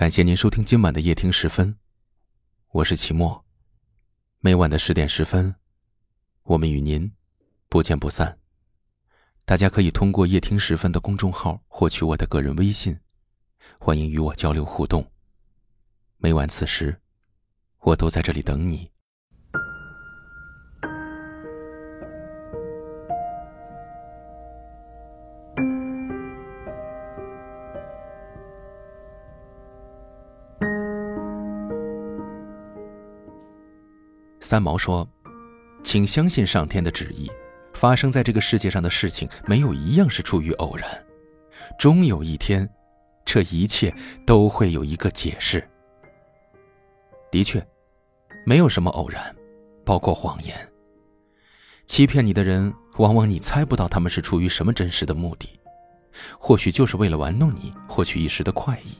感谢您收听今晚的夜听十分，我是齐墨。每晚的十点十分，我们与您不见不散。大家可以通过夜听十分的公众号获取我的个人微信，欢迎与我交流互动。每晚此时，我都在这里等你。三毛说：“请相信上天的旨意，发生在这个世界上的事情没有一样是出于偶然，终有一天，这一切都会有一个解释。的确，没有什么偶然，包括谎言。欺骗你的人，往往你猜不到他们是出于什么真实的目的，或许就是为了玩弄你，获取一时的快意；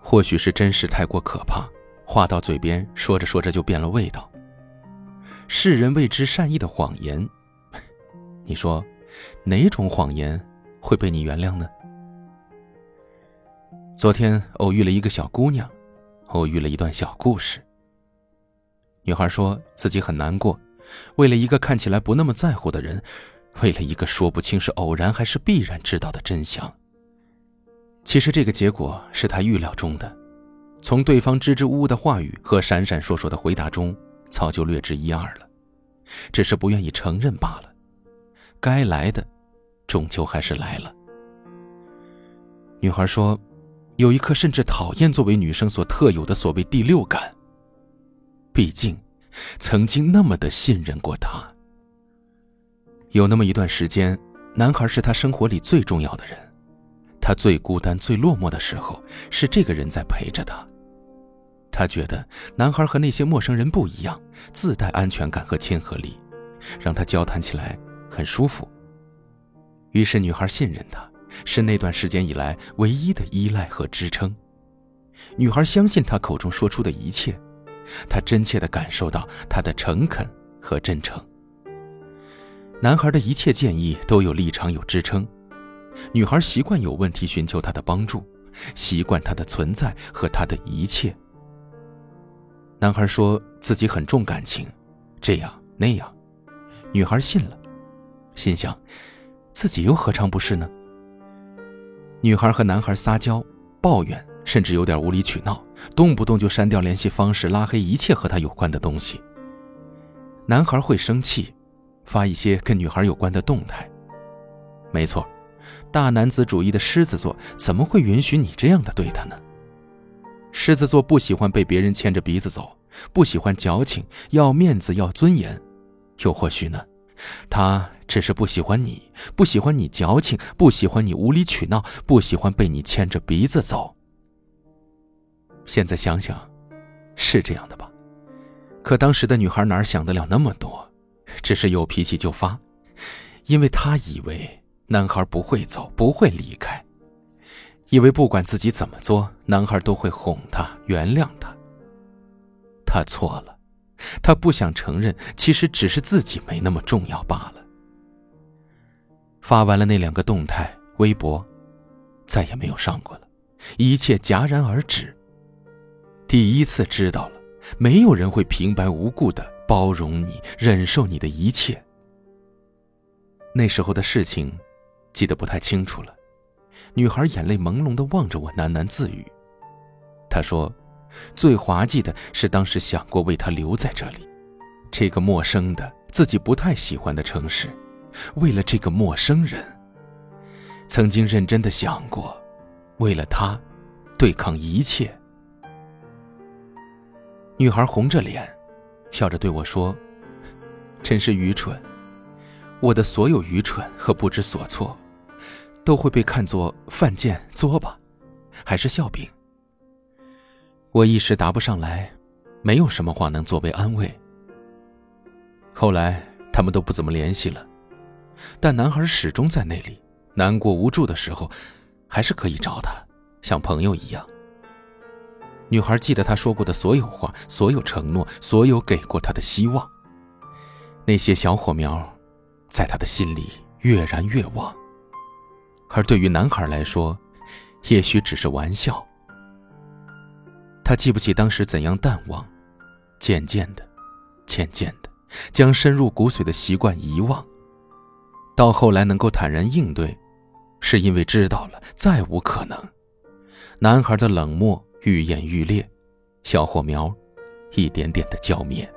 或许是真实太过可怕。”话到嘴边，说着说着就变了味道。世人为之善意的谎言，你说，哪种谎言会被你原谅呢？昨天偶遇了一个小姑娘，偶遇了一段小故事。女孩说自己很难过，为了一个看起来不那么在乎的人，为了一个说不清是偶然还是必然知道的真相。其实这个结果是她预料中的。从对方支支吾吾的话语和闪闪烁烁的回答中，早就略知一二了，只是不愿意承认罢了。该来的，终究还是来了。女孩说：“有一刻甚至讨厌作为女生所特有的所谓第六感。毕竟，曾经那么的信任过他。有那么一段时间，男孩是他生活里最重要的人，他最孤单、最落寞的时候，是这个人在陪着他。”他觉得男孩和那些陌生人不一样，自带安全感和亲和力，让他交谈起来很舒服。于是女孩信任他，是那段时间以来唯一的依赖和支撑。女孩相信他口中说出的一切，她真切地感受到他的诚恳和真诚。男孩的一切建议都有立场、有支撑，女孩习惯有问题寻求他的帮助，习惯他的存在和他的一切。男孩说自己很重感情，这样那样，女孩信了，心想，自己又何尝不是呢？女孩和男孩撒娇、抱怨，甚至有点无理取闹，动不动就删掉联系方式，拉黑一切和他有关的东西。男孩会生气，发一些跟女孩有关的动态。没错，大男子主义的狮子座怎么会允许你这样的对他呢？狮子座不喜欢被别人牵着鼻子走，不喜欢矫情，要面子，要尊严。又或许呢，他只是不喜欢你，不喜欢你矫情，不喜欢你无理取闹，不喜欢被你牵着鼻子走。现在想想，是这样的吧？可当时的女孩哪想得了那么多，只是有脾气就发，因为她以为男孩不会走，不会离开。以为不管自己怎么做，男孩都会哄她、原谅她。他错了，他不想承认，其实只是自己没那么重要罢了。发完了那两个动态，微博再也没有上过了，一切戛然而止。第一次知道了，没有人会平白无故的包容你、忍受你的一切。那时候的事情，记得不太清楚了。女孩眼泪朦胧的望着我，喃喃自语。她说：“最滑稽的是当时想过为他留在这里，这个陌生的、自己不太喜欢的城市，为了这个陌生人。曾经认真的想过，为了他，对抗一切。”女孩红着脸，笑着对我说：“真是愚蠢，我的所有愚蠢和不知所措。”都会被看作犯贱作吧，还是笑柄？我一时答不上来，没有什么话能作为安慰。后来他们都不怎么联系了，但男孩始终在那里，难过无助的时候，还是可以找他，像朋友一样。女孩记得他说过的所有话，所有承诺，所有给过他的希望。那些小火苗，在他的心里越燃越旺。而对于男孩来说，也许只是玩笑，他记不起当时怎样淡忘，渐渐的，渐渐的，将深入骨髓的习惯遗忘。到后来能够坦然应对，是因为知道了再无可能。男孩的冷漠愈演愈烈，小火苗一点点的浇灭。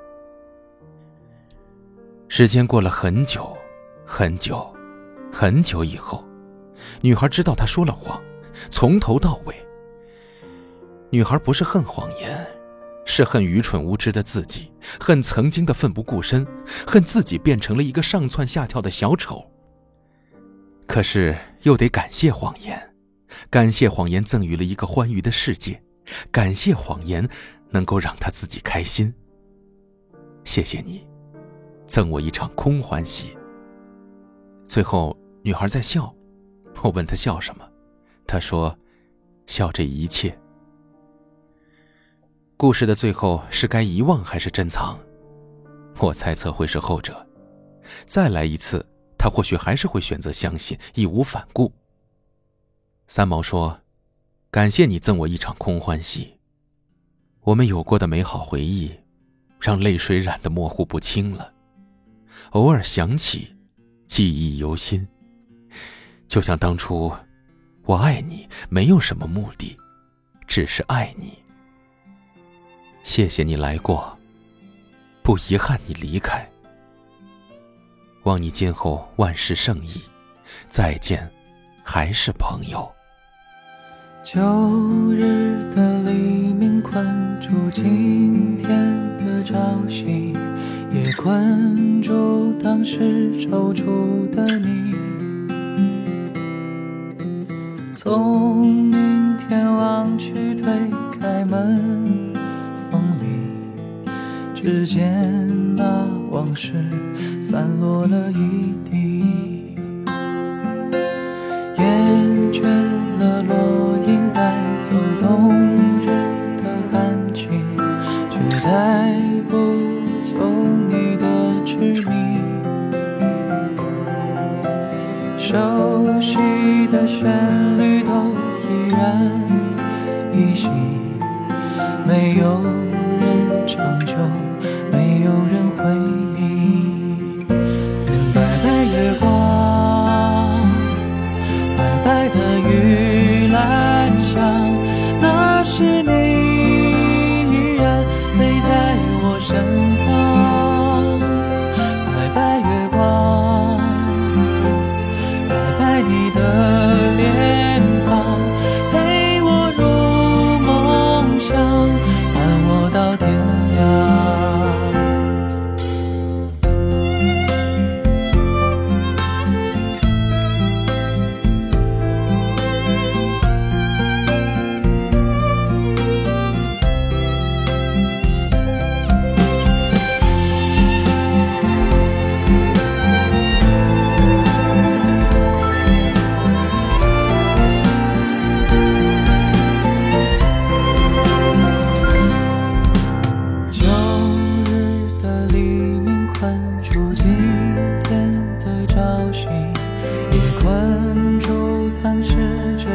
时间过了很久，很久，很久以后，女孩知道他说了谎，从头到尾。女孩不是恨谎言，是恨愚蠢无知的自己，恨曾经的奋不顾身，恨自己变成了一个上蹿下跳的小丑。可是又得感谢谎言，感谢谎言赠予了一个欢愉的世界，感谢谎言能够让他自己开心。谢谢你，赠我一场空欢喜。最后，女孩在笑，我问他笑什么，他说：“笑这一切。”故事的最后是该遗忘还是珍藏？我猜测会是后者。再来一次。他或许还是会选择相信，义无反顾。三毛说：“感谢你赠我一场空欢喜。我们有过的美好回忆，让泪水染得模糊不清了。偶尔想起，记忆犹新。就像当初，我爱你没有什么目的，只是爱你。谢谢你来过，不遗憾你离开。”望你今后万事胜意，再见，还是朋友。旧日的黎明困住今天的朝夕，也困住当时踌躇的你。从明天望去，推开门，风里只见那往事。散落了一地，厌倦了落英带走冬日的寒气，却带不走你的痴迷。熟悉的旋律然依稀，没有人长久，没有人回忆。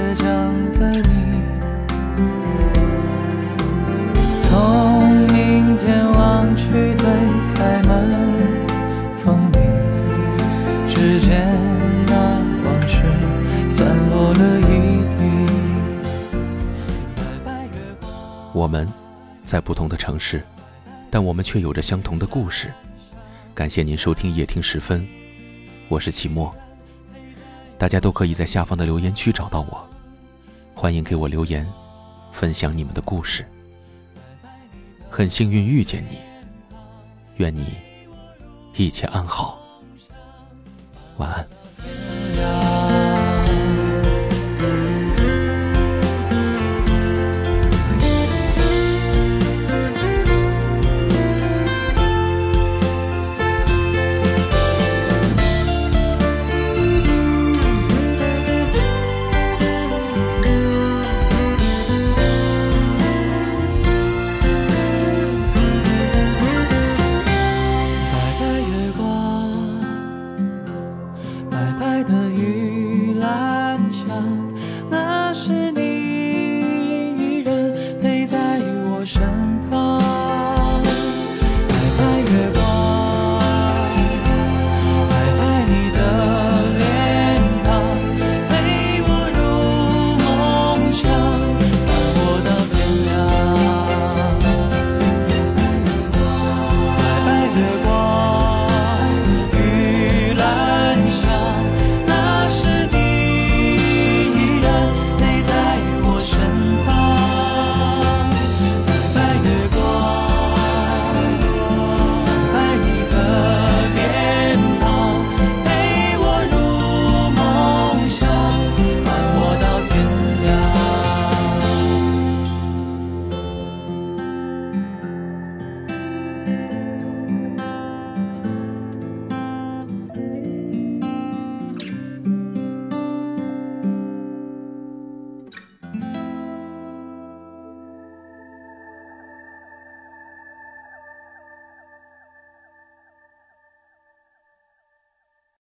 倔强的你。从明天望去，推开门，风铃。只见那往事散落了一地我们，在不同的城市，但我们却有着相同的故事。感谢您收听夜听时分，我是齐墨。大家都可以在下方的留言区找到我，欢迎给我留言，分享你们的故事。很幸运遇见你，愿你一切安好，晚安。